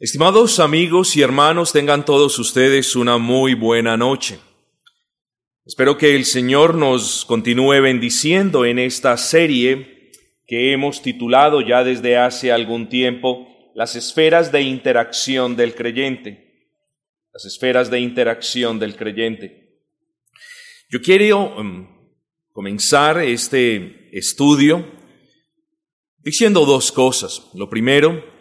Estimados amigos y hermanos, tengan todos ustedes una muy buena noche. Espero que el Señor nos continúe bendiciendo en esta serie que hemos titulado ya desde hace algún tiempo Las esferas de interacción del creyente. Las esferas de interacción del creyente. Yo quiero um, comenzar este estudio diciendo dos cosas. Lo primero,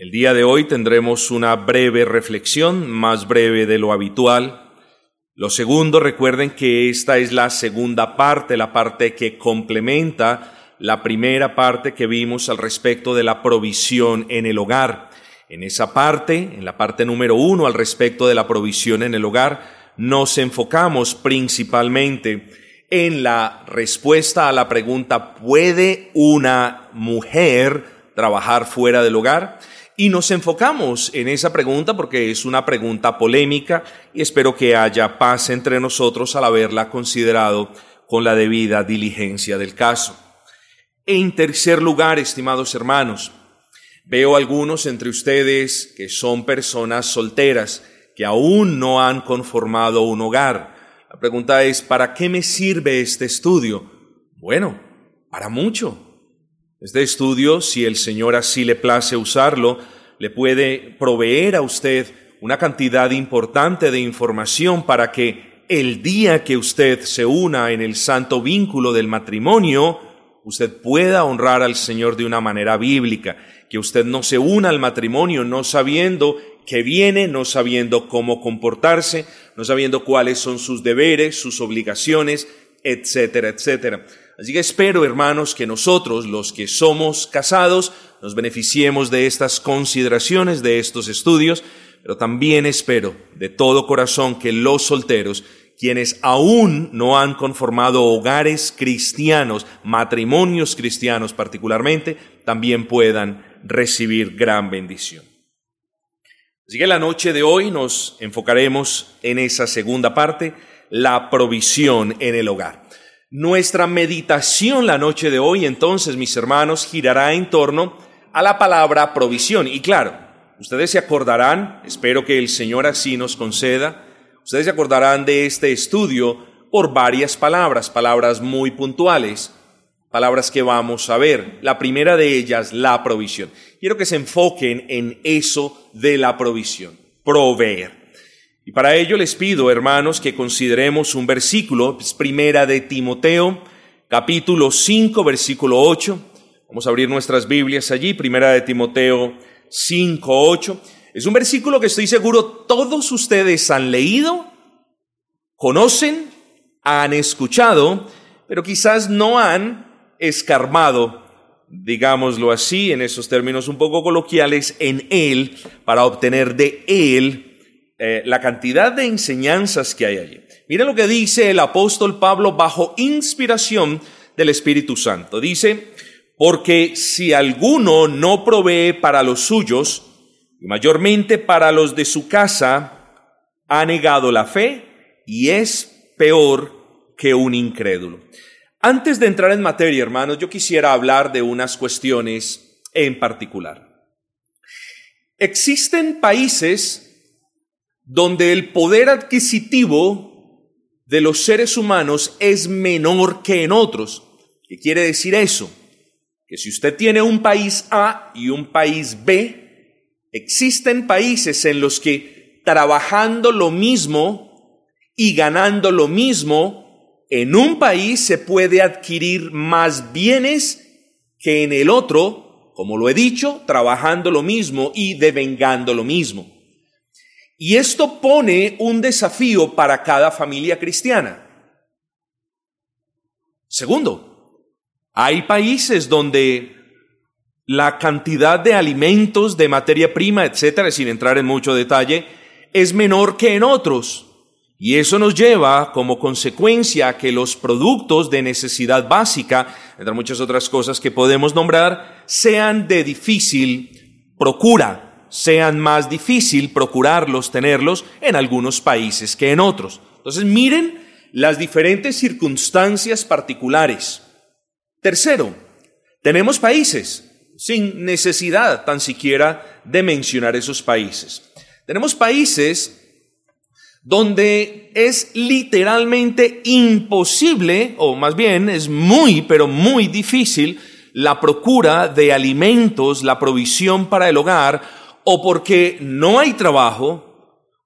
el día de hoy tendremos una breve reflexión, más breve de lo habitual. Lo segundo, recuerden que esta es la segunda parte, la parte que complementa la primera parte que vimos al respecto de la provisión en el hogar. En esa parte, en la parte número uno al respecto de la provisión en el hogar, nos enfocamos principalmente en la respuesta a la pregunta ¿puede una mujer trabajar fuera del hogar? Y nos enfocamos en esa pregunta porque es una pregunta polémica y espero que haya paz entre nosotros al haberla considerado con la debida diligencia del caso. En tercer lugar, estimados hermanos, veo algunos entre ustedes que son personas solteras, que aún no han conformado un hogar. La pregunta es, ¿para qué me sirve este estudio? Bueno, para mucho. Este estudio, si el Señor así le place usarlo, le puede proveer a usted una cantidad importante de información para que el día que usted se una en el santo vínculo del matrimonio, usted pueda honrar al Señor de una manera bíblica, que usted no se una al matrimonio no sabiendo que viene, no sabiendo cómo comportarse, no sabiendo cuáles son sus deberes, sus obligaciones, etcétera, etcétera. Así que espero, hermanos, que nosotros, los que somos casados, nos beneficiemos de estas consideraciones, de estos estudios, pero también espero de todo corazón que los solteros, quienes aún no han conformado hogares cristianos, matrimonios cristianos particularmente, también puedan recibir gran bendición. Así que la noche de hoy nos enfocaremos en esa segunda parte, la provisión en el hogar. Nuestra meditación la noche de hoy, entonces, mis hermanos, girará en torno a la palabra provisión. Y claro, ustedes se acordarán, espero que el Señor así nos conceda, ustedes se acordarán de este estudio por varias palabras, palabras muy puntuales, palabras que vamos a ver. La primera de ellas, la provisión. Quiero que se enfoquen en eso de la provisión, proveer. Y para ello les pido, hermanos, que consideremos un versículo, es primera de Timoteo, capítulo 5, versículo 8. Vamos a abrir nuestras Biblias allí, primera de Timoteo 5, 8. Es un versículo que estoy seguro todos ustedes han leído, conocen, han escuchado, pero quizás no han escarmado, digámoslo así, en esos términos un poco coloquiales, en él, para obtener de él eh, la cantidad de enseñanzas que hay allí. Miren lo que dice el apóstol Pablo bajo inspiración del Espíritu Santo. Dice, porque si alguno no provee para los suyos, y mayormente para los de su casa, ha negado la fe y es peor que un incrédulo. Antes de entrar en materia, hermanos, yo quisiera hablar de unas cuestiones en particular. Existen países donde el poder adquisitivo de los seres humanos es menor que en otros. ¿Qué quiere decir eso? Que si usted tiene un país A y un país B, existen países en los que trabajando lo mismo y ganando lo mismo, en un país se puede adquirir más bienes que en el otro, como lo he dicho, trabajando lo mismo y devengando lo mismo. Y esto pone un desafío para cada familia cristiana. Segundo, hay países donde la cantidad de alimentos, de materia prima, etcétera, sin entrar en mucho detalle, es menor que en otros. Y eso nos lleva como consecuencia a que los productos de necesidad básica, entre muchas otras cosas que podemos nombrar, sean de difícil procura sean más difícil procurarlos, tenerlos en algunos países que en otros. Entonces miren las diferentes circunstancias particulares. Tercero, tenemos países, sin necesidad tan siquiera de mencionar esos países. Tenemos países donde es literalmente imposible, o más bien es muy, pero muy difícil, la procura de alimentos, la provisión para el hogar, o porque no hay trabajo,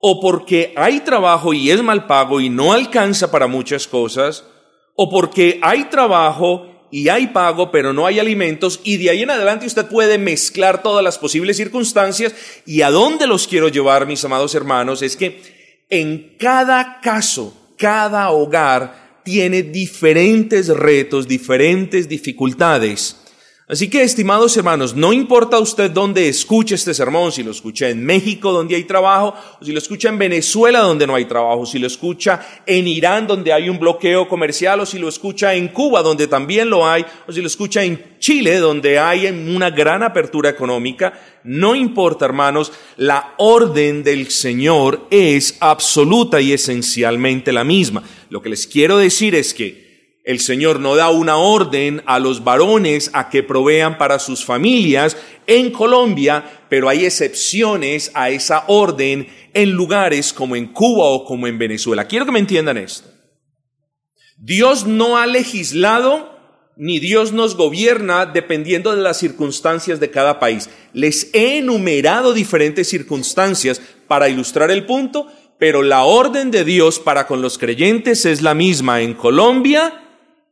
o porque hay trabajo y es mal pago y no alcanza para muchas cosas, o porque hay trabajo y hay pago, pero no hay alimentos, y de ahí en adelante usted puede mezclar todas las posibles circunstancias, y a dónde los quiero llevar, mis amados hermanos, es que en cada caso, cada hogar tiene diferentes retos, diferentes dificultades. Así que, estimados hermanos, no importa usted dónde escuche este sermón, si lo escucha en México donde hay trabajo, o si lo escucha en Venezuela donde no hay trabajo, si lo escucha en Irán donde hay un bloqueo comercial, o si lo escucha en Cuba donde también lo hay, o si lo escucha en Chile donde hay una gran apertura económica, no importa, hermanos, la orden del Señor es absoluta y esencialmente la misma. Lo que les quiero decir es que el Señor no da una orden a los varones a que provean para sus familias en Colombia, pero hay excepciones a esa orden en lugares como en Cuba o como en Venezuela. Quiero que me entiendan esto. Dios no ha legislado ni Dios nos gobierna dependiendo de las circunstancias de cada país. Les he enumerado diferentes circunstancias para ilustrar el punto, pero la orden de Dios para con los creyentes es la misma en Colombia,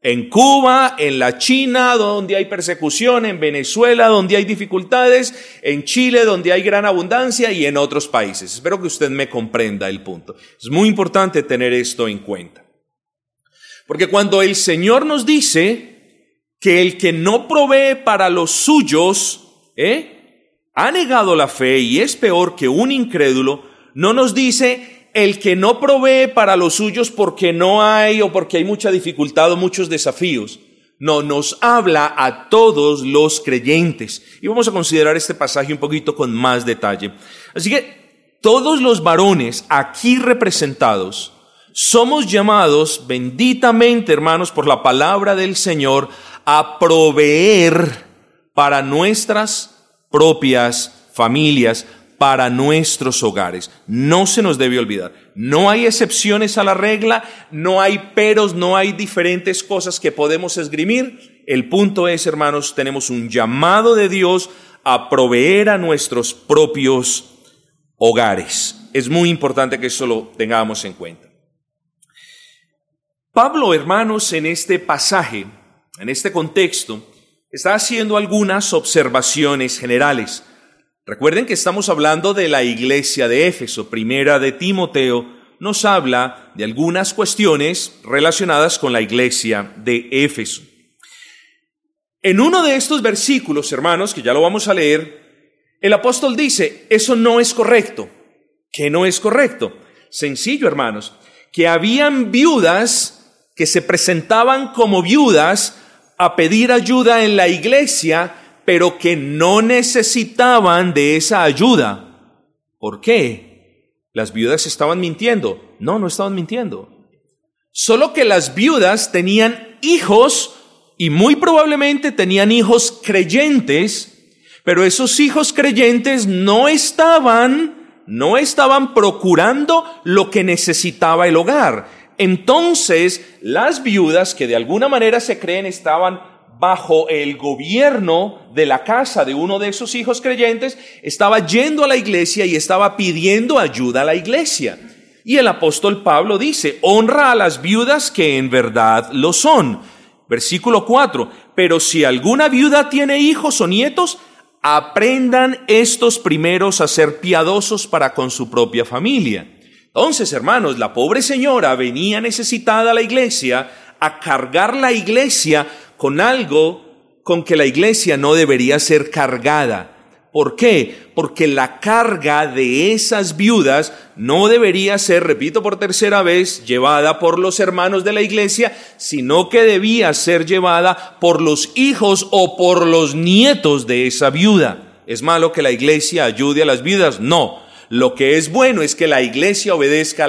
en Cuba, en la China, donde hay persecución, en Venezuela, donde hay dificultades, en Chile, donde hay gran abundancia y en otros países. Espero que usted me comprenda el punto. Es muy importante tener esto en cuenta. Porque cuando el Señor nos dice que el que no provee para los suyos, ¿eh? ha negado la fe y es peor que un incrédulo, no nos dice el que no provee para los suyos porque no hay o porque hay mucha dificultad o muchos desafíos. No, nos habla a todos los creyentes. Y vamos a considerar este pasaje un poquito con más detalle. Así que todos los varones aquí representados somos llamados benditamente, hermanos, por la palabra del Señor, a proveer para nuestras propias familias, para nuestros hogares. No se nos debe olvidar. No hay excepciones a la regla, no hay peros, no hay diferentes cosas que podemos esgrimir. El punto es, hermanos, tenemos un llamado de Dios a proveer a nuestros propios hogares. Es muy importante que eso lo tengamos en cuenta. Pablo, hermanos, en este pasaje, en este contexto, está haciendo algunas observaciones generales. Recuerden que estamos hablando de la iglesia de Éfeso. Primera de Timoteo nos habla de algunas cuestiones relacionadas con la iglesia de Éfeso. En uno de estos versículos, hermanos, que ya lo vamos a leer, el apóstol dice, eso no es correcto. ¿Qué no es correcto? Sencillo, hermanos, que habían viudas que se presentaban como viudas a pedir ayuda en la iglesia pero que no necesitaban de esa ayuda. ¿Por qué? ¿Las viudas estaban mintiendo? No, no estaban mintiendo. Solo que las viudas tenían hijos y muy probablemente tenían hijos creyentes, pero esos hijos creyentes no estaban, no estaban procurando lo que necesitaba el hogar. Entonces, las viudas que de alguna manera se creen estaban bajo el gobierno de la casa de uno de esos hijos creyentes, estaba yendo a la iglesia y estaba pidiendo ayuda a la iglesia. Y el apóstol Pablo dice, honra a las viudas que en verdad lo son. Versículo 4, pero si alguna viuda tiene hijos o nietos, aprendan estos primeros a ser piadosos para con su propia familia. Entonces, hermanos, la pobre señora venía necesitada a la iglesia a cargar la iglesia con algo con que la iglesia no debería ser cargada. ¿Por qué? Porque la carga de esas viudas no debería ser, repito por tercera vez, llevada por los hermanos de la iglesia, sino que debía ser llevada por los hijos o por los nietos de esa viuda. ¿Es malo que la iglesia ayude a las viudas? No. Lo que es bueno es que la iglesia obedezca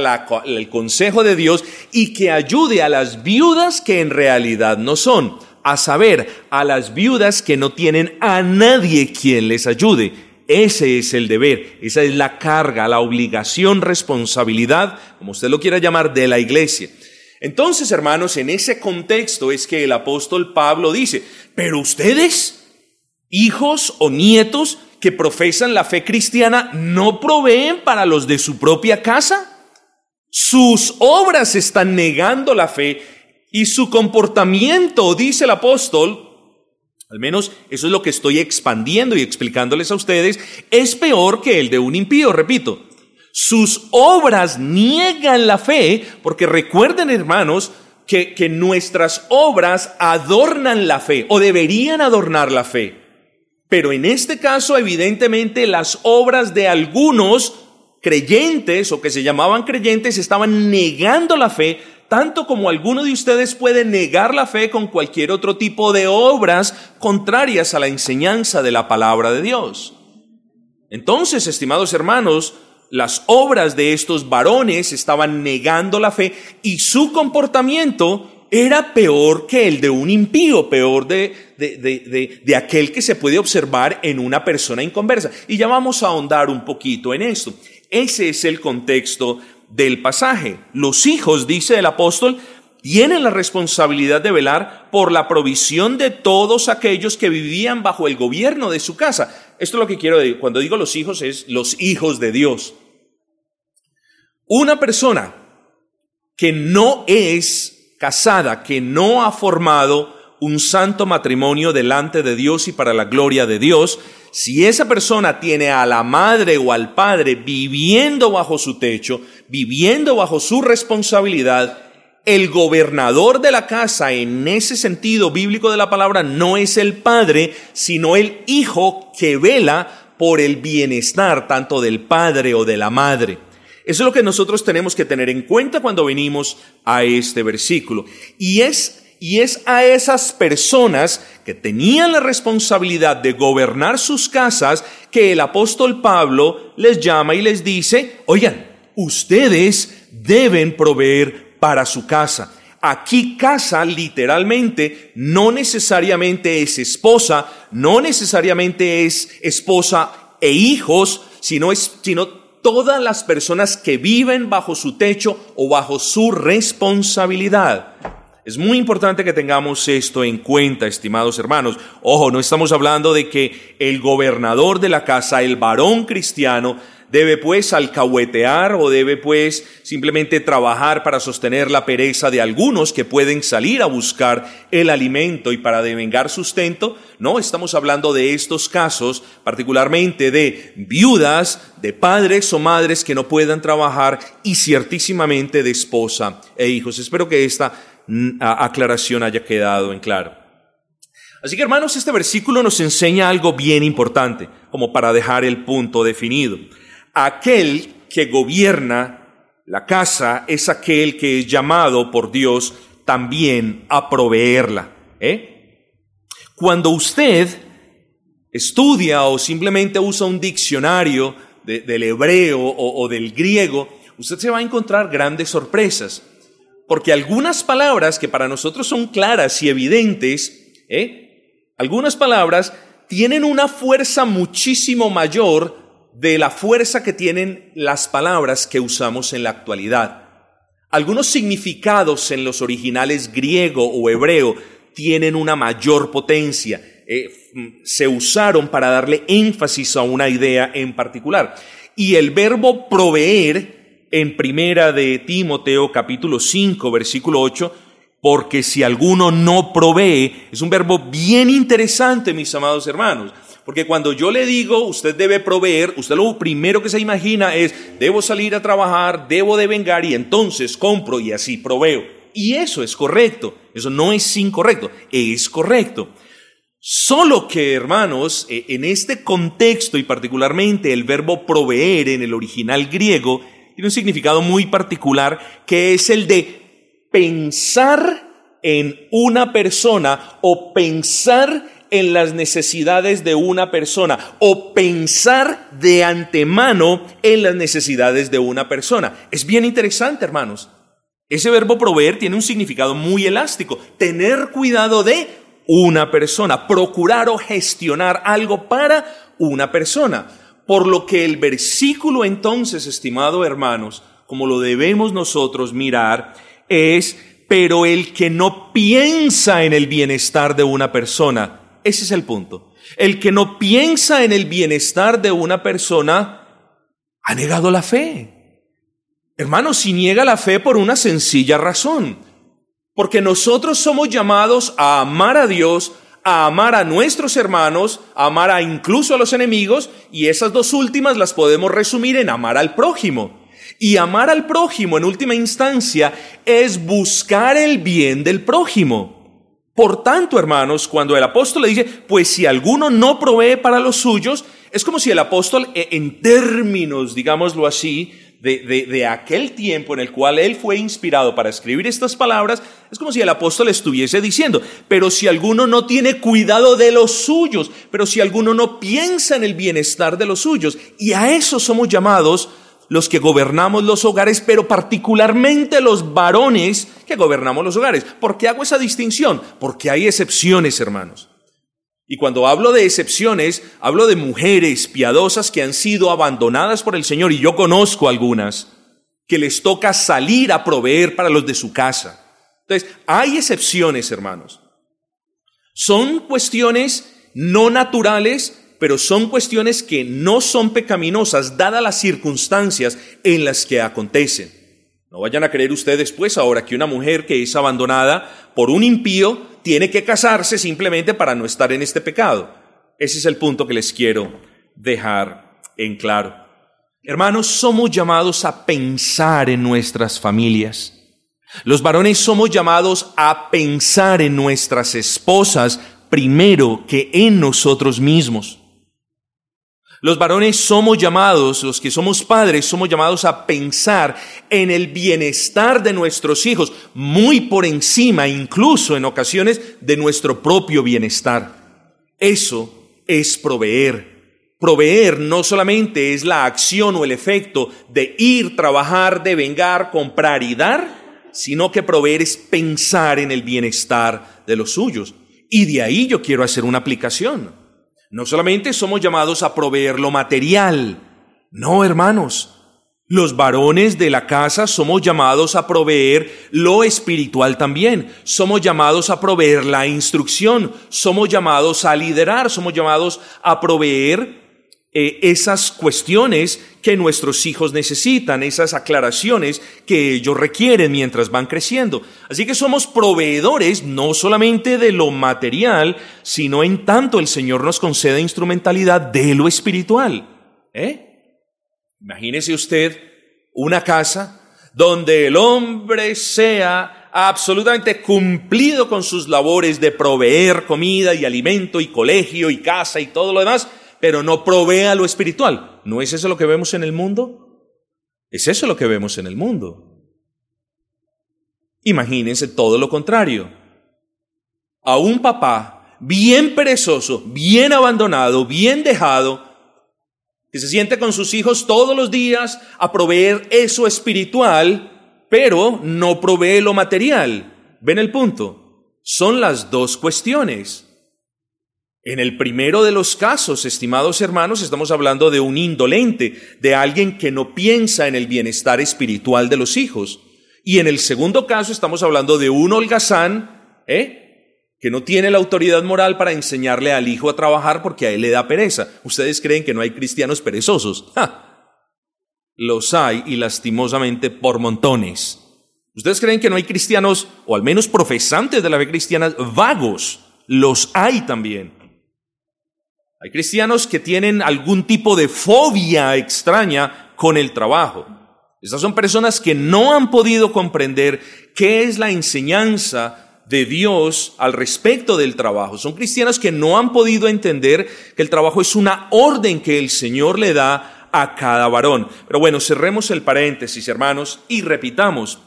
el consejo de Dios y que ayude a las viudas que en realidad no son. A saber, a las viudas que no tienen a nadie quien les ayude. Ese es el deber, esa es la carga, la obligación, responsabilidad, como usted lo quiera llamar, de la iglesia. Entonces, hermanos, en ese contexto es que el apóstol Pablo dice, pero ustedes, hijos o nietos que profesan la fe cristiana, ¿no proveen para los de su propia casa? Sus obras están negando la fe y su comportamiento, dice el apóstol, al menos eso es lo que estoy expandiendo y explicándoles a ustedes, es peor que el de un impío, repito. Sus obras niegan la fe, porque recuerden hermanos que, que nuestras obras adornan la fe o deberían adornar la fe. Pero en este caso, evidentemente, las obras de algunos creyentes o que se llamaban creyentes estaban negando la fe tanto como alguno de ustedes puede negar la fe con cualquier otro tipo de obras contrarias a la enseñanza de la palabra de Dios. Entonces, estimados hermanos, las obras de estos varones estaban negando la fe y su comportamiento era peor que el de un impío, peor de, de, de, aquel que se puede observar en una persona inconversa. Y ya vamos a ahondar un poquito en esto. Ese es el contexto del pasaje. Los hijos, dice el apóstol, tienen la responsabilidad de velar por la provisión de todos aquellos que vivían bajo el gobierno de su casa. Esto es lo que quiero decir. Cuando digo los hijos es los hijos de Dios. Una persona que no es casada, que no ha formado un santo matrimonio delante de Dios y para la gloria de Dios, si esa persona tiene a la madre o al padre viviendo bajo su techo, viviendo bajo su responsabilidad, el gobernador de la casa en ese sentido bíblico de la palabra no es el padre, sino el hijo que vela por el bienestar tanto del padre o de la madre. Eso es lo que nosotros tenemos que tener en cuenta cuando venimos a este versículo. Y es y es a esas personas que tenían la responsabilidad de gobernar sus casas que el apóstol Pablo les llama y les dice, oigan, ustedes deben proveer para su casa. Aquí casa literalmente no necesariamente es esposa, no necesariamente es esposa e hijos, sino, es, sino todas las personas que viven bajo su techo o bajo su responsabilidad. Es muy importante que tengamos esto en cuenta, estimados hermanos. Ojo, no estamos hablando de que el gobernador de la casa, el varón cristiano, debe pues alcahuetear o debe pues simplemente trabajar para sostener la pereza de algunos que pueden salir a buscar el alimento y para devengar sustento. No, estamos hablando de estos casos, particularmente de viudas, de padres o madres que no puedan trabajar y ciertísimamente de esposa e hijos. Espero que esta aclaración haya quedado en claro. Así que hermanos, este versículo nos enseña algo bien importante, como para dejar el punto definido. Aquel que gobierna la casa es aquel que es llamado por Dios también a proveerla. ¿eh? Cuando usted estudia o simplemente usa un diccionario del hebreo o del griego, usted se va a encontrar grandes sorpresas. Porque algunas palabras que para nosotros son claras y evidentes, ¿eh? algunas palabras tienen una fuerza muchísimo mayor de la fuerza que tienen las palabras que usamos en la actualidad. Algunos significados en los originales griego o hebreo tienen una mayor potencia. Eh, se usaron para darle énfasis a una idea en particular. Y el verbo proveer en primera de Timoteo capítulo 5 versículo 8, porque si alguno no provee, es un verbo bien interesante, mis amados hermanos, porque cuando yo le digo, usted debe proveer, usted lo primero que se imagina es, debo salir a trabajar, debo de vengar y entonces compro y así proveo. Y eso es correcto, eso no es incorrecto, es correcto. Solo que, hermanos, e, en este contexto y particularmente el verbo proveer en el original griego tiene un significado muy particular que es el de pensar en una persona o pensar en las necesidades de una persona o pensar de antemano en las necesidades de una persona. Es bien interesante, hermanos. Ese verbo proveer tiene un significado muy elástico. Tener cuidado de una persona, procurar o gestionar algo para una persona. Por lo que el versículo entonces, estimados hermanos, como lo debemos nosotros mirar, es, pero el que no piensa en el bienestar de una persona, ese es el punto. El que no piensa en el bienestar de una persona ha negado la fe. Hermanos, si niega la fe por una sencilla razón, porque nosotros somos llamados a amar a Dios, a amar a nuestros hermanos, a amar a incluso a los enemigos, y esas dos últimas las podemos resumir en amar al prójimo. Y amar al prójimo en última instancia es buscar el bien del prójimo. Por tanto, hermanos, cuando el apóstol le dice, pues si alguno no provee para los suyos, es como si el apóstol, e, en términos, digámoslo así, de, de, aquel tiempo en el cual él fue inspirado para escribir estas palabras, es como si el apóstol estuviese diciendo, pero si alguno no tiene cuidado de los suyos, pero si alguno no piensa en el bienestar de los suyos, y a eso somos llamados los que gobernamos los hogares, pero particularmente los varones que gobernamos los hogares. ¿Por qué hago esa distinción? Porque hay excepciones, hermanos. Y cuando hablo de excepciones, hablo de mujeres piadosas que han sido abandonadas por el Señor, y yo conozco algunas, que les toca salir a proveer para los de su casa. Entonces, hay excepciones, hermanos. Son cuestiones no naturales pero son cuestiones que no son pecaminosas dadas las circunstancias en las que acontecen. No vayan a creer ustedes pues ahora que una mujer que es abandonada por un impío tiene que casarse simplemente para no estar en este pecado. Ese es el punto que les quiero dejar en claro. Hermanos, somos llamados a pensar en nuestras familias. Los varones somos llamados a pensar en nuestras esposas primero que en nosotros mismos. Los varones somos llamados, los que somos padres, somos llamados a pensar en el bienestar de nuestros hijos, muy por encima, incluso en ocasiones, de nuestro propio bienestar. Eso es proveer. Proveer no solamente es la acción o el efecto de ir, trabajar, de vengar, comprar y dar, sino que proveer es pensar en el bienestar de los suyos. Y de ahí yo quiero hacer una aplicación. No solamente somos llamados a proveer lo material, no, hermanos. Los varones de la casa somos llamados a proveer lo espiritual también. Somos llamados a proveer la instrucción. Somos llamados a liderar. Somos llamados a proveer eh, esas cuestiones que nuestros hijos necesitan, esas aclaraciones que ellos requieren mientras van creciendo. Así que somos proveedores no solamente de lo material, sino en tanto el Señor nos concede instrumentalidad de lo espiritual. ¿Eh? Imagínese usted una casa donde el hombre sea absolutamente cumplido con sus labores de proveer comida y alimento y colegio y casa y todo lo demás, pero no provea lo espiritual. ¿No es eso lo que vemos en el mundo? Es eso lo que vemos en el mundo. Imagínense todo lo contrario. A un papá bien perezoso, bien abandonado, bien dejado, que se siente con sus hijos todos los días a proveer eso espiritual, pero no provee lo material. ¿Ven el punto? Son las dos cuestiones. En el primero de los casos, estimados hermanos, estamos hablando de un indolente, de alguien que no piensa en el bienestar espiritual de los hijos. Y en el segundo caso estamos hablando de un holgazán, ¿eh? que no tiene la autoridad moral para enseñarle al hijo a trabajar porque a él le da pereza. Ustedes creen que no hay cristianos perezosos. Los hay y lastimosamente por montones. Ustedes creen que no hay cristianos, o al menos profesantes de la fe cristiana, vagos. Los hay también. Hay cristianos que tienen algún tipo de fobia extraña con el trabajo. Estas son personas que no han podido comprender qué es la enseñanza de Dios al respecto del trabajo. Son cristianos que no han podido entender que el trabajo es una orden que el Señor le da a cada varón. Pero bueno, cerremos el paréntesis, hermanos, y repitamos.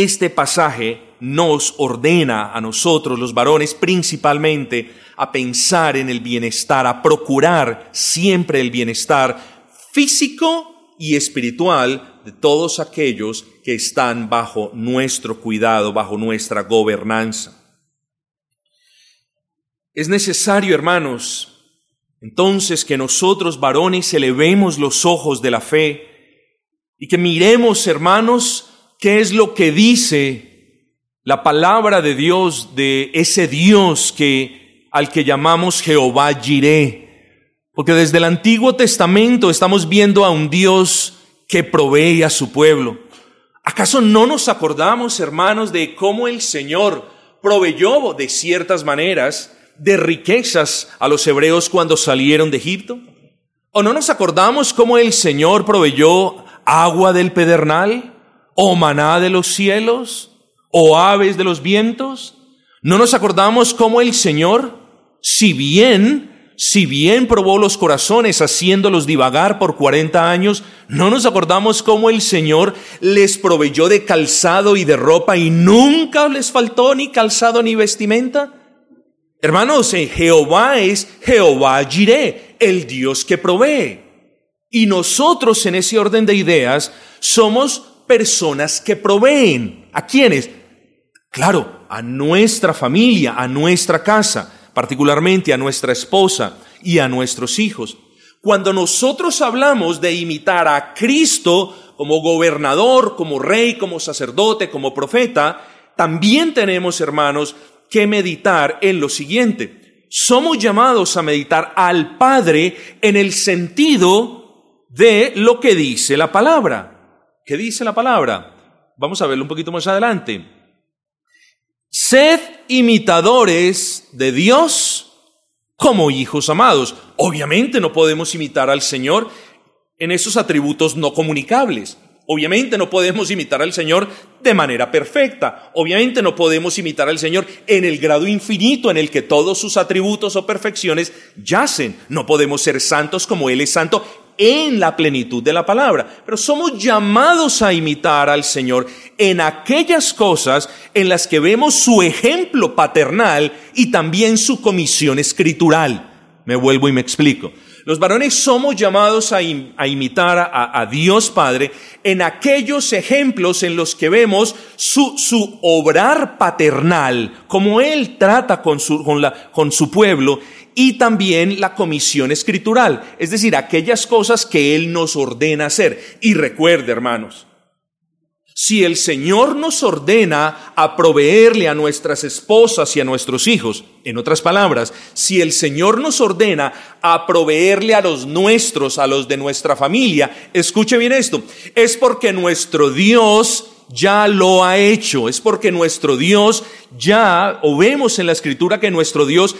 Este pasaje nos ordena a nosotros, los varones, principalmente, a pensar en el bienestar, a procurar siempre el bienestar físico y espiritual de todos aquellos que están bajo nuestro cuidado, bajo nuestra gobernanza. Es necesario, hermanos, entonces que nosotros varones elevemos los ojos de la fe y que miremos, hermanos, qué es lo que dice la palabra de Dios, de ese Dios que al que llamamos Jehová Jireh. Porque desde el Antiguo Testamento estamos viendo a un Dios que provee a su pueblo. ¿Acaso no nos acordamos, hermanos, de cómo el Señor proveyó de ciertas maneras de riquezas a los hebreos cuando salieron de Egipto? ¿O no nos acordamos cómo el Señor proveyó agua del pedernal? ¿O maná de los cielos? ¿O aves de los vientos? ¿No nos acordamos cómo el Señor, si bien, si bien probó los corazones haciéndolos divagar por cuarenta años, no nos acordamos cómo el Señor les proveyó de calzado y de ropa y nunca les faltó ni calzado ni vestimenta? Hermanos, eh, Jehová es Jehová Jireh, el Dios que provee. Y nosotros en ese orden de ideas somos personas que proveen. ¿A quiénes? Claro, a nuestra familia, a nuestra casa, particularmente a nuestra esposa y a nuestros hijos. Cuando nosotros hablamos de imitar a Cristo como gobernador, como rey, como sacerdote, como profeta, también tenemos, hermanos, que meditar en lo siguiente. Somos llamados a meditar al Padre en el sentido de lo que dice la palabra. ¿Qué dice la palabra? Vamos a verlo un poquito más adelante. Sed imitadores de Dios como hijos amados. Obviamente no podemos imitar al Señor en esos atributos no comunicables. Obviamente no podemos imitar al Señor de manera perfecta. Obviamente no podemos imitar al Señor en el grado infinito en el que todos sus atributos o perfecciones yacen. No podemos ser santos como Él es santo en la plenitud de la palabra. Pero somos llamados a imitar al Señor en aquellas cosas en las que vemos su ejemplo paternal y también su comisión escritural. Me vuelvo y me explico. Los varones somos llamados a, imitar a, Dios Padre en aquellos ejemplos en los que vemos su, su obrar paternal, como Él trata con su, con, la, con su pueblo, y también la comisión escritural, es decir, aquellas cosas que Él nos ordena hacer. Y recuerde, hermanos, si el Señor nos ordena a proveerle a nuestras esposas y a nuestros hijos, en otras palabras, si el Señor nos ordena a proveerle a los nuestros, a los de nuestra familia, escuche bien esto, es porque nuestro Dios ya lo ha hecho, es porque nuestro Dios ya, o vemos en la escritura que nuestro Dios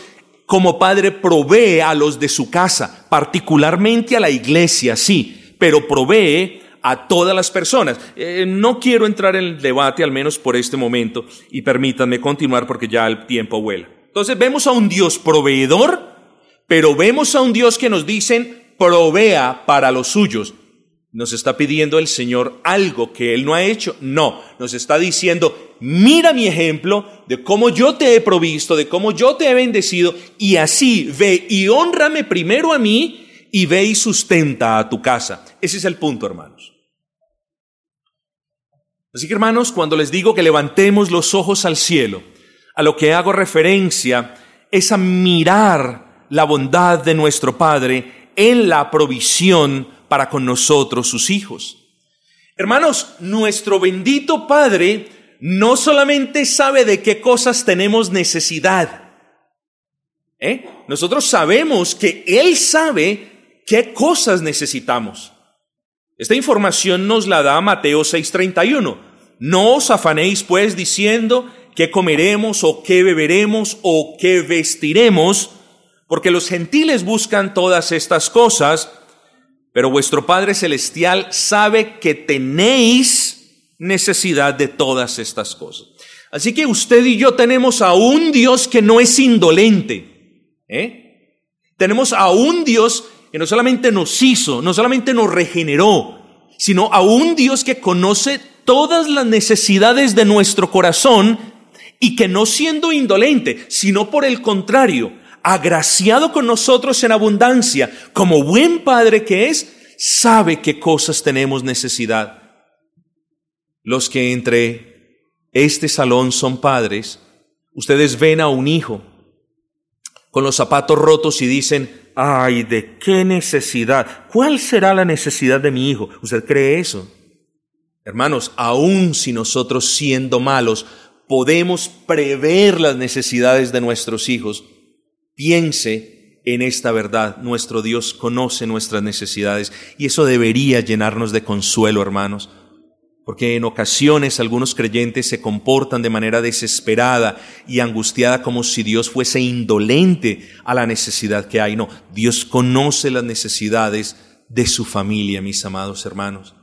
como Padre provee a los de su casa, particularmente a la iglesia, sí, pero provee a todas las personas. Eh, no quiero entrar en el debate, al menos por este momento, y permítanme continuar porque ya el tiempo vuela. Entonces vemos a un Dios proveedor, pero vemos a un Dios que nos dicen provea para los suyos. ¿Nos está pidiendo el Señor algo que Él no ha hecho? No, nos está diciendo, mira mi ejemplo de cómo yo te he provisto, de cómo yo te he bendecido, y así ve y honrame primero a mí y ve y sustenta a tu casa. Ese es el punto, hermanos. Así que, hermanos, cuando les digo que levantemos los ojos al cielo, a lo que hago referencia es a mirar la bondad de nuestro Padre en la provisión para con nosotros, sus hijos. Hermanos, nuestro bendito Padre no solamente sabe de qué cosas tenemos necesidad, ¿eh? nosotros sabemos que Él sabe qué cosas necesitamos. Esta información nos la da Mateo 6:31. No os afanéis pues diciendo qué comeremos o qué beberemos o qué vestiremos, porque los gentiles buscan todas estas cosas, pero vuestro Padre Celestial sabe que tenéis necesidad de todas estas cosas. Así que usted y yo tenemos a un Dios que no es indolente. ¿eh? Tenemos a un Dios que no solamente nos hizo, no solamente nos regeneró, sino a un Dios que conoce todas las necesidades de nuestro corazón y que no siendo indolente, sino por el contrario, agraciado con nosotros en abundancia, como buen padre que es, sabe qué cosas tenemos necesidad. Los que entre este salón son padres, ustedes ven a un hijo con los zapatos rotos y dicen, ay, ¿de qué necesidad? ¿Cuál será la necesidad de mi hijo? ¿Usted cree eso? Hermanos, aun si nosotros siendo malos podemos prever las necesidades de nuestros hijos, piense en esta verdad. Nuestro Dios conoce nuestras necesidades y eso debería llenarnos de consuelo, hermanos porque en ocasiones algunos creyentes se comportan de manera desesperada y angustiada como si Dios fuese indolente a la necesidad que hay. No, Dios conoce las necesidades de su familia, mis amados hermanos.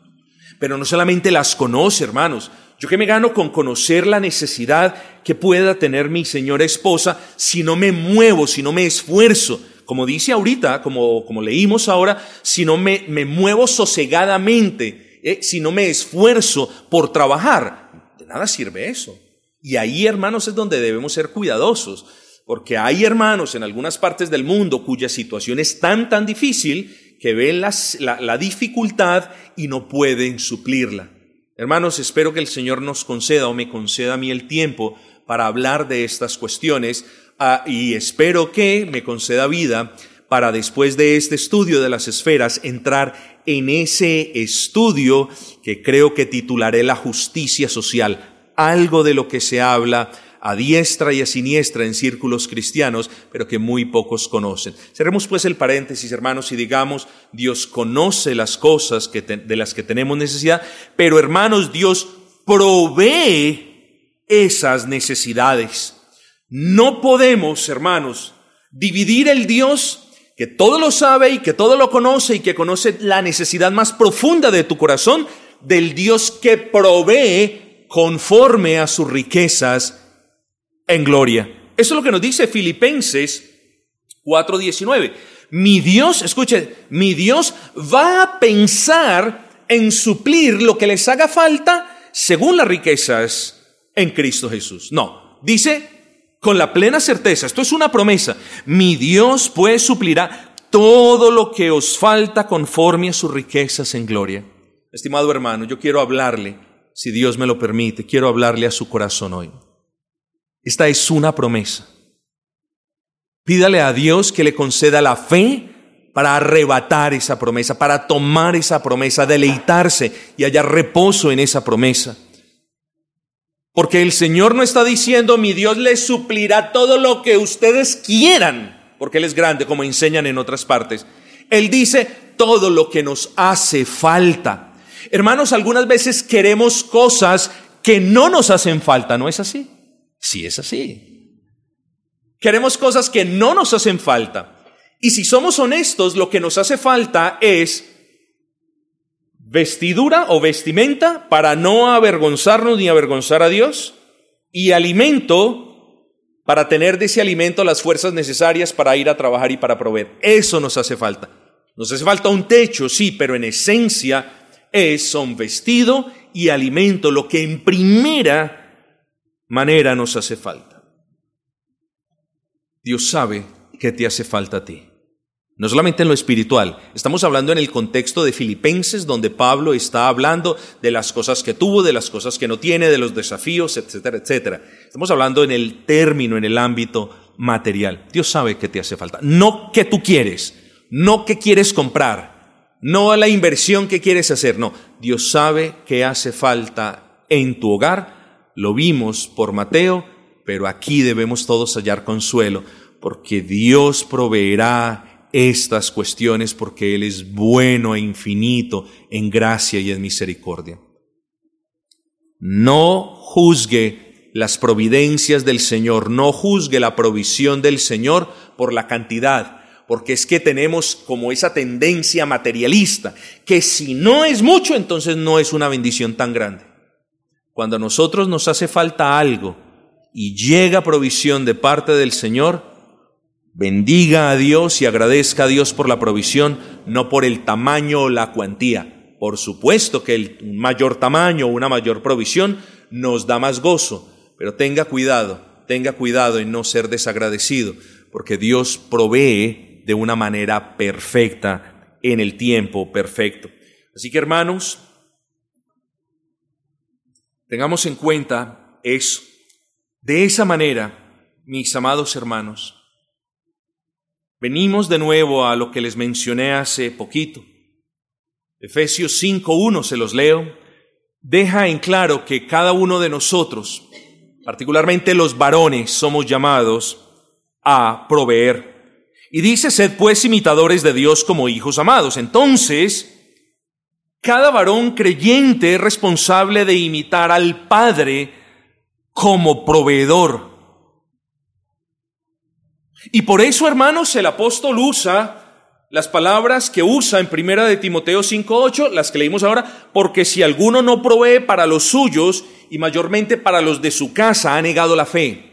Pero no solamente las conoce, hermanos. Yo que me gano con conocer la necesidad que pueda tener mi señora esposa si no me muevo, si no me esfuerzo. Como dice ahorita, como, como leímos ahora, si no me, me muevo sosegadamente eh, si no me esfuerzo por trabajar, de nada sirve eso. Y ahí, hermanos, es donde debemos ser cuidadosos, porque hay hermanos en algunas partes del mundo cuya situación es tan, tan difícil que ven la, la dificultad y no pueden suplirla. Hermanos, espero que el Señor nos conceda o me conceda a mí el tiempo para hablar de estas cuestiones ah, y espero que me conceda vida para después de este estudio de las esferas entrar en ese estudio que creo que titularé La justicia social, algo de lo que se habla a diestra y a siniestra en círculos cristianos, pero que muy pocos conocen. Cerremos pues el paréntesis, hermanos, y digamos, Dios conoce las cosas de las que tenemos necesidad, pero hermanos, Dios provee esas necesidades. No podemos, hermanos, dividir el Dios que todo lo sabe y que todo lo conoce y que conoce la necesidad más profunda de tu corazón, del Dios que provee conforme a sus riquezas en gloria. Eso es lo que nos dice Filipenses 4:19. Mi Dios, escuche, mi Dios va a pensar en suplir lo que les haga falta según las riquezas en Cristo Jesús. No, dice con la plena certeza, esto es una promesa, mi Dios pues suplirá todo lo que os falta conforme a sus riquezas en gloria. Estimado hermano, yo quiero hablarle, si Dios me lo permite, quiero hablarle a su corazón hoy. Esta es una promesa. Pídale a Dios que le conceda la fe para arrebatar esa promesa, para tomar esa promesa, deleitarse y hallar reposo en esa promesa. Porque el Señor no está diciendo, mi Dios les suplirá todo lo que ustedes quieran, porque Él es grande, como enseñan en otras partes. Él dice, todo lo que nos hace falta. Hermanos, algunas veces queremos cosas que no nos hacen falta, ¿no es así? Sí es así. Queremos cosas que no nos hacen falta. Y si somos honestos, lo que nos hace falta es vestidura o vestimenta para no avergonzarnos ni avergonzar a Dios, y alimento para tener de ese alimento las fuerzas necesarias para ir a trabajar y para proveer. Eso nos hace falta. Nos hace falta un techo, sí, pero en esencia es son vestido y alimento lo que en primera manera nos hace falta. Dios sabe que te hace falta a ti. No solamente en lo espiritual, estamos hablando en el contexto de Filipenses, donde Pablo está hablando de las cosas que tuvo, de las cosas que no tiene, de los desafíos, etcétera, etcétera. Estamos hablando en el término, en el ámbito material. Dios sabe que te hace falta. No que tú quieres, no que quieres comprar, no a la inversión que quieres hacer, no. Dios sabe que hace falta en tu hogar. Lo vimos por Mateo, pero aquí debemos todos hallar consuelo, porque Dios proveerá estas cuestiones porque Él es bueno e infinito en gracia y en misericordia. No juzgue las providencias del Señor, no juzgue la provisión del Señor por la cantidad, porque es que tenemos como esa tendencia materialista, que si no es mucho, entonces no es una bendición tan grande. Cuando a nosotros nos hace falta algo y llega provisión de parte del Señor, bendiga a Dios y agradezca a Dios por la provisión, no por el tamaño o la cuantía. Por supuesto que el mayor tamaño o una mayor provisión nos da más gozo, pero tenga cuidado, tenga cuidado en no ser desagradecido, porque Dios provee de una manera perfecta en el tiempo perfecto. Así que hermanos, tengamos en cuenta eso. De esa manera, mis amados hermanos, Venimos de nuevo a lo que les mencioné hace poquito. Efesios 5.1 se los leo. Deja en claro que cada uno de nosotros, particularmente los varones, somos llamados a proveer. Y dice, sed pues imitadores de Dios como hijos amados. Entonces, cada varón creyente es responsable de imitar al Padre como proveedor. Y por eso, hermanos, el apóstol usa las palabras que usa en primera de Timoteo 5:8, las que leímos ahora, porque si alguno no provee para los suyos y mayormente para los de su casa, ha negado la fe.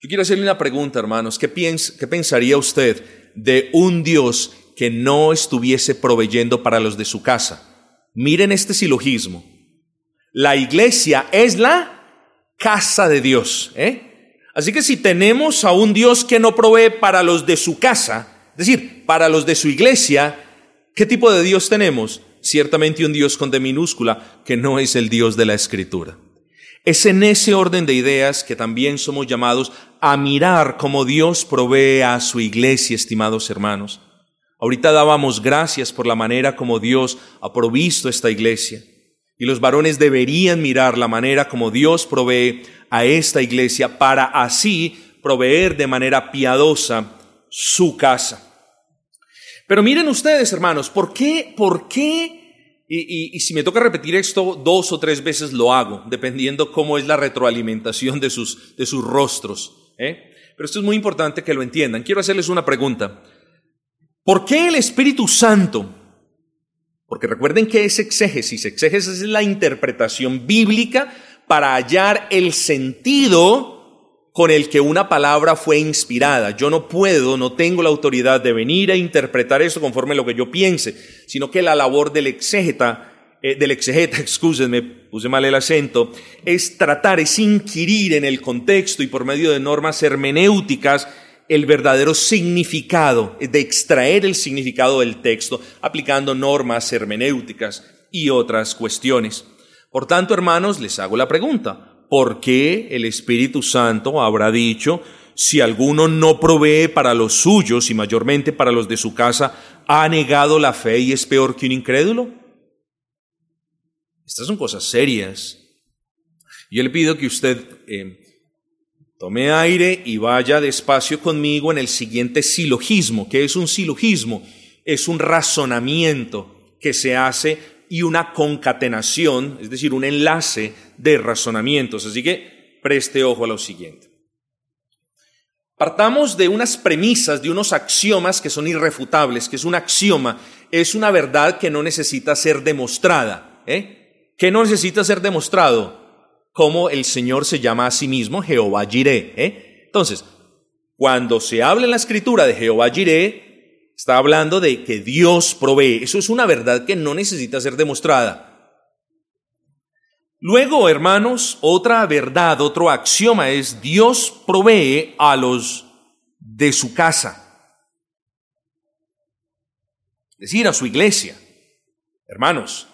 Yo quiero hacerle una pregunta, hermanos, ¿qué, qué pensaría usted de un Dios que no estuviese proveyendo para los de su casa? Miren este silogismo. La iglesia es la casa de Dios, ¿eh? Así que si tenemos a un Dios que no provee para los de su casa, es decir, para los de su iglesia, ¿qué tipo de Dios tenemos? Ciertamente un Dios con D minúscula, que no es el Dios de la Escritura. Es en ese orden de ideas que también somos llamados a mirar cómo Dios provee a su iglesia, estimados hermanos. Ahorita dábamos gracias por la manera como Dios ha provisto esta iglesia. Y los varones deberían mirar la manera como Dios provee a esta iglesia para así proveer de manera piadosa su casa. Pero miren ustedes, hermanos, ¿por qué, por qué, y, si me toca repetir esto dos o tres veces lo hago, dependiendo cómo es la retroalimentación de sus, de sus rostros. ¿eh? Pero esto es muy importante que lo entiendan. Quiero hacerles una pregunta. ¿Por qué el Espíritu Santo? Porque recuerden que es exégesis. Exégesis es la interpretación bíblica para hallar el sentido con el que una palabra fue inspirada. Yo no puedo, no tengo la autoridad de venir a interpretar eso conforme a lo que yo piense, sino que la labor del exégeta, eh, del exegeta, excúsenme, puse mal el acento, es tratar, es inquirir en el contexto y por medio de normas hermenéuticas el verdadero significado, de extraer el significado del texto aplicando normas hermenéuticas y otras cuestiones. Por tanto, hermanos, les hago la pregunta, ¿por qué el Espíritu Santo habrá dicho, si alguno no provee para los suyos y mayormente para los de su casa, ha negado la fe y es peor que un incrédulo? Estas son cosas serias. Yo le pido que usted eh, tome aire y vaya despacio conmigo en el siguiente silogismo. ¿Qué es un silogismo? Es un razonamiento que se hace y una concatenación, es decir, un enlace de razonamientos. Así que preste ojo a lo siguiente. Partamos de unas premisas, de unos axiomas que son irrefutables, que es un axioma, es una verdad que no necesita ser demostrada. ¿eh? ¿Qué no necesita ser demostrado? Como el Señor se llama a sí mismo Jehová Jireh. ¿eh? Entonces, cuando se habla en la escritura de Jehová Jireh, Está hablando de que Dios provee. Eso es una verdad que no necesita ser demostrada. Luego, hermanos, otra verdad, otro axioma es Dios provee a los de su casa. Es decir, a su iglesia. Hermanos,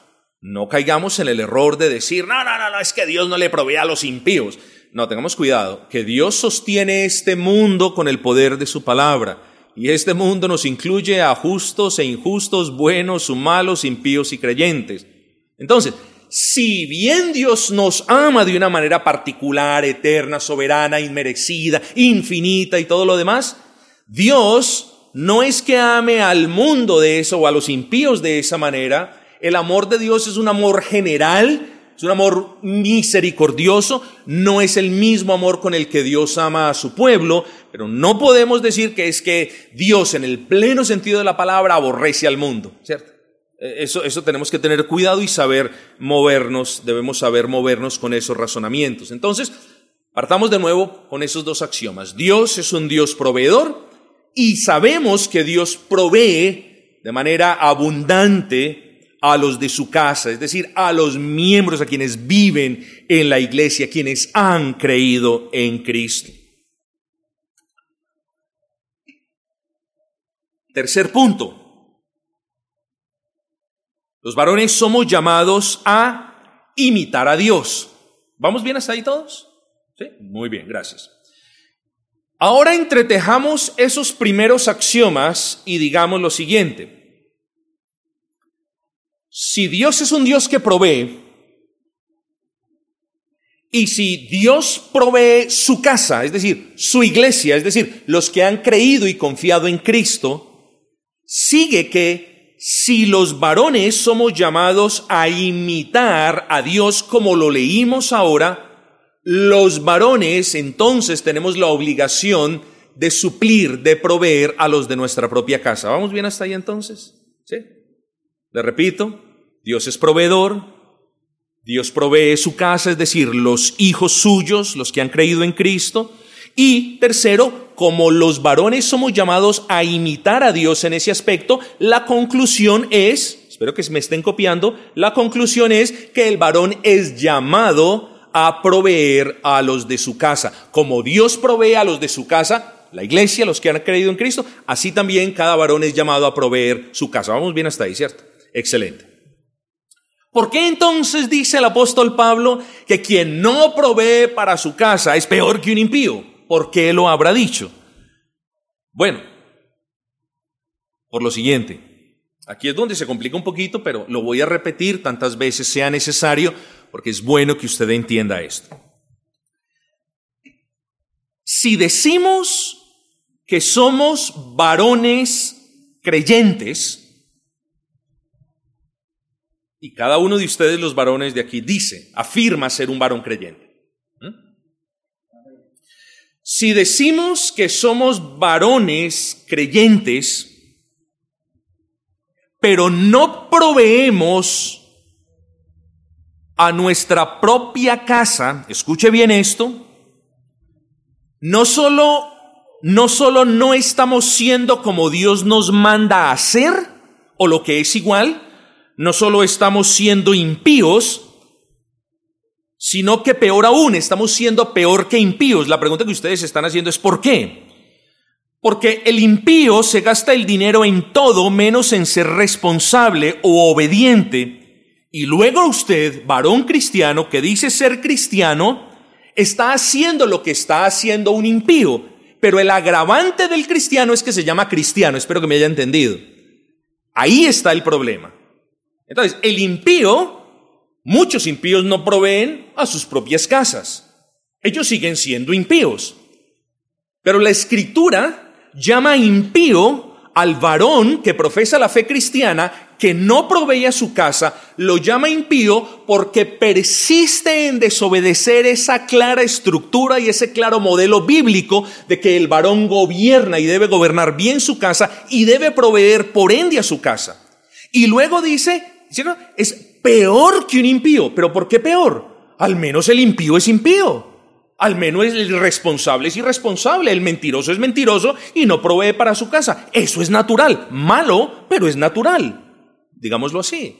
no caigamos en el error de decir, no, no, no, no, es que Dios no le provee a los impíos. No, tengamos cuidado, que Dios sostiene este mundo con el poder de su palabra. Y este mundo nos incluye a justos e injustos, buenos o malos, impíos y creyentes. Entonces, si bien Dios nos ama de una manera particular, eterna, soberana, inmerecida, infinita y todo lo demás, Dios no es que ame al mundo de eso o a los impíos de esa manera. El amor de Dios es un amor general es un amor misericordioso, no es el mismo amor con el que Dios ama a su pueblo, pero no podemos decir que es que Dios en el pleno sentido de la palabra aborrece al mundo, ¿cierto? E, eso, eso tenemos que tener cuidado y saber movernos, debemos saber movernos con esos razonamientos. Entonces, partamos de nuevo con esos dos axiomas. Dios es un Dios proveedor y sabemos que Dios provee de manera abundante a los de su casa, es decir, a los miembros, a quienes viven en la iglesia, quienes han creído en Cristo. Tercer punto. Los varones somos llamados a imitar a Dios. ¿Vamos bien hasta ahí todos? Sí, muy bien, gracias. Ahora entretejamos esos primeros axiomas y digamos lo siguiente. Si Dios es un Dios que provee, y si Dios provee su casa, es decir, su iglesia, es decir, los que han creído y confiado en Cristo, sigue que si los varones somos llamados a imitar a Dios como lo leímos ahora, los varones entonces tenemos la obligación de suplir, de proveer a los de nuestra propia casa. ¿Vamos bien hasta ahí entonces? ¿Sí? Le repito, Dios es proveedor, Dios provee su casa, es decir, los hijos suyos, los que han creído en Cristo. Y tercero, como los varones somos llamados a imitar a Dios en ese aspecto, la conclusión es, espero que me estén copiando, la conclusión es que el varón es llamado a proveer a los de su casa. Como Dios provee a los de su casa, la iglesia, los que han creído en Cristo, así también cada varón es llamado a proveer su casa. Vamos bien hasta ahí, ¿cierto? Excelente. ¿Por qué entonces dice el apóstol Pablo que quien no provee para su casa es peor que un impío? ¿Por qué lo habrá dicho? Bueno, por lo siguiente. Aquí es donde se complica un poquito, pero lo voy a repetir tantas veces sea necesario, porque es bueno que usted entienda esto. Si decimos que somos varones creyentes, y cada uno de ustedes, los varones de aquí, dice, afirma ser un varón creyente. ¿Mm? Si decimos que somos varones creyentes, pero no proveemos a nuestra propia casa, escuche bien esto, no solo, no solo no estamos siendo como Dios nos manda a hacer, o lo que es igual, no solo estamos siendo impíos, sino que peor aún, estamos siendo peor que impíos. La pregunta que ustedes están haciendo es ¿por qué? Porque el impío se gasta el dinero en todo menos en ser responsable o obediente. Y luego usted, varón cristiano, que dice ser cristiano, está haciendo lo que está haciendo un impío. Pero el agravante del cristiano es que se llama cristiano. Espero que me haya entendido. Ahí está el problema. Entonces, el impío, muchos impíos no proveen a sus propias casas. Ellos siguen siendo impíos. Pero la escritura llama impío al varón que profesa la fe cristiana, que no provee a su casa, lo llama impío porque persiste en desobedecer esa clara estructura y ese claro modelo bíblico de que el varón gobierna y debe gobernar bien su casa y debe proveer por ende a su casa. Y luego dice, es peor que un impío. ¿Pero por qué peor? Al menos el impío es impío. Al menos el irresponsable es irresponsable, el mentiroso es mentiroso y no provee para su casa. Eso es natural, malo, pero es natural. Digámoslo así.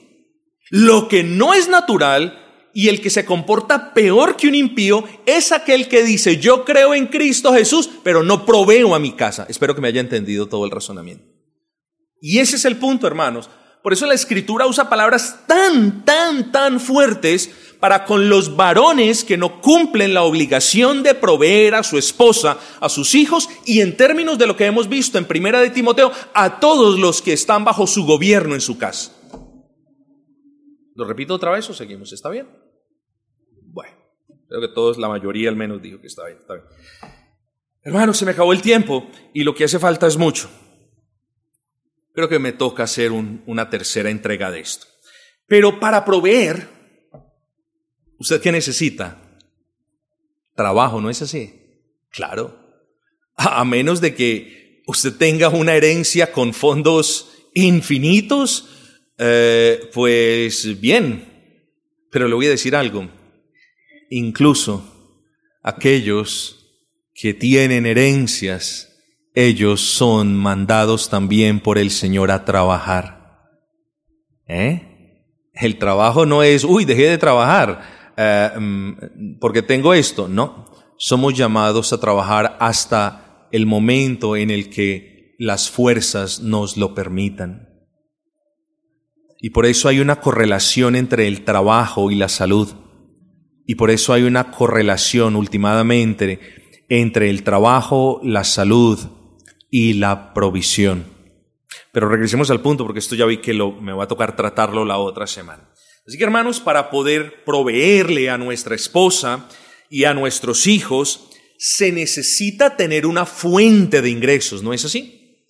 Lo que no es natural y el que se comporta peor que un impío es aquel que dice, yo creo en Cristo Jesús, pero no proveo a mi casa. Espero que me haya entendido todo el razonamiento. Y ese es el punto, hermanos. Por eso la escritura usa palabras tan, tan, tan fuertes para con los varones que no cumplen la obligación de proveer a su esposa, a sus hijos y en términos de lo que hemos visto en Primera de Timoteo, a todos los que están bajo su gobierno en su casa. ¿Lo repito otra vez o seguimos? ¿Está bien? Bueno, creo que todos, la mayoría al menos dijo que está bien, está bien. Hermano, se me acabó el tiempo y lo que hace falta es mucho. Creo que me toca hacer una tercera entrega de esto. Pero para proveer, ¿usted qué necesita? Trabajo, ¿no es así? Claro. A menos de que usted tenga una herencia con fondos infinitos, eh, pues bien. Pero le voy a decir algo. Incluso aquellos que tienen herencias ellos son mandados también por el Señor a trabajar. ¿Eh? El trabajo no es, uy, dejé de trabajar eh, mm, porque tengo esto. No, somos llamados a trabajar hasta el momento en el que las fuerzas nos lo permitan. Y por eso hay una correlación entre el trabajo y la salud. Y por eso hay una correlación últimamente entre el trabajo, la salud y la provisión. Pero regresemos al punto porque esto ya vi que lo, me va a tocar tratarlo la otra semana. Así que hermanos, para poder proveerle a nuestra esposa y a nuestros hijos, se necesita tener una fuente de ingresos, ¿no es así?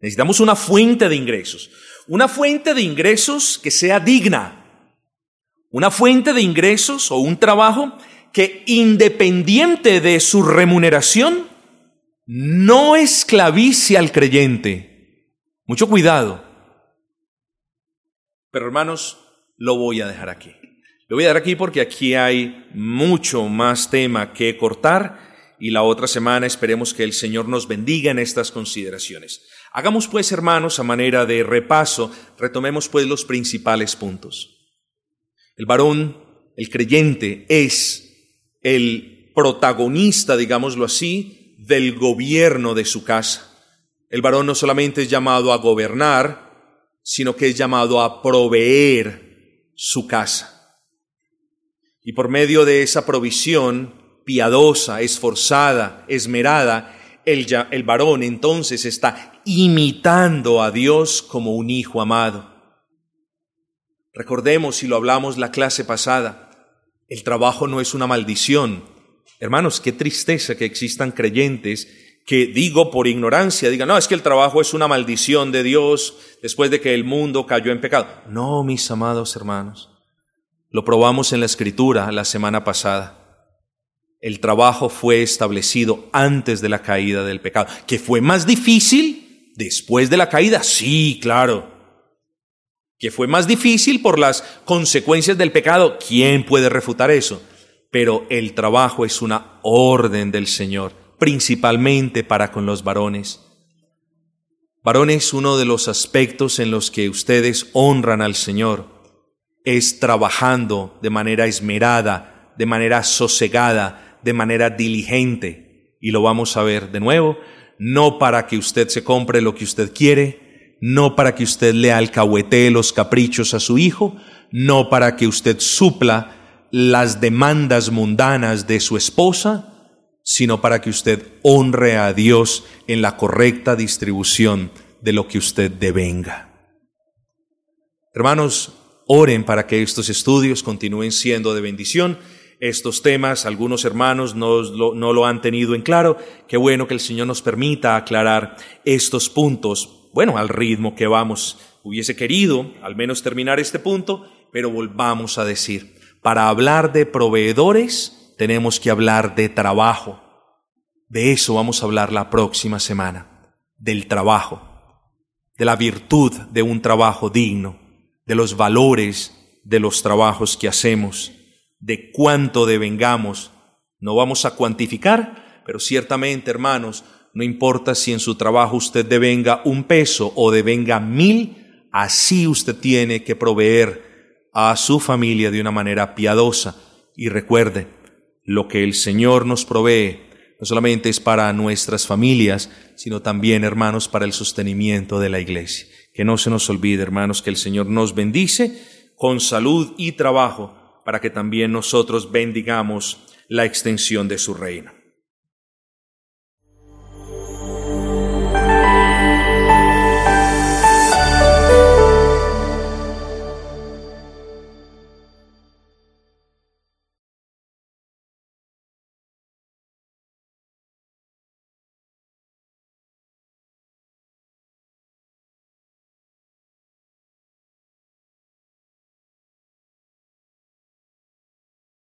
Necesitamos una fuente de ingresos. Una fuente de ingresos que sea digna. Una fuente de ingresos o un trabajo que independiente de su remuneración, no esclavice al creyente. Mucho cuidado. Pero hermanos, lo voy a dejar aquí. Lo voy a dejar aquí porque aquí hay mucho más tema que cortar y la otra semana esperemos que el Señor nos bendiga en estas consideraciones. Hagamos pues, hermanos, a manera de repaso, retomemos pues los principales puntos. El varón, el creyente, es el protagonista, digámoslo así, del gobierno de su casa. El varón no solamente es llamado a gobernar, sino que es llamado a proveer su casa. Y por medio de esa provisión piadosa, esforzada, esmerada, el, el varón entonces está imitando a Dios como un hijo amado. Recordemos, y lo hablamos la clase pasada, el trabajo no es una maldición. Hermanos, qué tristeza que existan creyentes que digo por ignorancia, digan, no, es que el trabajo es una maldición de Dios después de que el mundo cayó en pecado. No, mis amados hermanos, lo probamos en la escritura la semana pasada. El trabajo fue establecido antes de la caída del pecado. ¿Que fue más difícil después de la caída? Sí, claro que fue más difícil por las consecuencias del pecado. ¿Quién puede refutar eso? Pero el trabajo es una orden del Señor, principalmente para con los varones. Varones, uno de los aspectos en los que ustedes honran al Señor es trabajando de manera esmerada, de manera sosegada, de manera diligente. Y lo vamos a ver de nuevo, no para que usted se compre lo que usted quiere, no para que usted le alcahuetee los caprichos a su hijo, no para que usted supla las demandas mundanas de su esposa, sino para que usted honre a Dios en la correcta distribución de lo que usted devenga. Hermanos, oren para que estos estudios continúen siendo de bendición. Estos temas, algunos hermanos no lo, no lo han tenido en claro. Qué bueno que el Señor nos permita aclarar estos puntos bueno, al ritmo que vamos. Hubiese querido al menos terminar este punto, pero volvamos a decir, para hablar de proveedores tenemos que hablar de trabajo. De eso vamos a hablar la próxima semana, del trabajo, de la virtud de un trabajo digno, de los valores de los trabajos que hacemos, de cuánto devengamos. No vamos a cuantificar, pero ciertamente, hermanos, no importa si en su trabajo usted devenga un peso o devenga mil, así usted tiene que proveer a su familia de una manera piadosa. Y recuerde, lo que el Señor nos provee no solamente es para nuestras familias, sino también, hermanos, para el sostenimiento de la iglesia. Que no se nos olvide, hermanos, que el Señor nos bendice con salud y trabajo para que también nosotros bendigamos la extensión de su reino.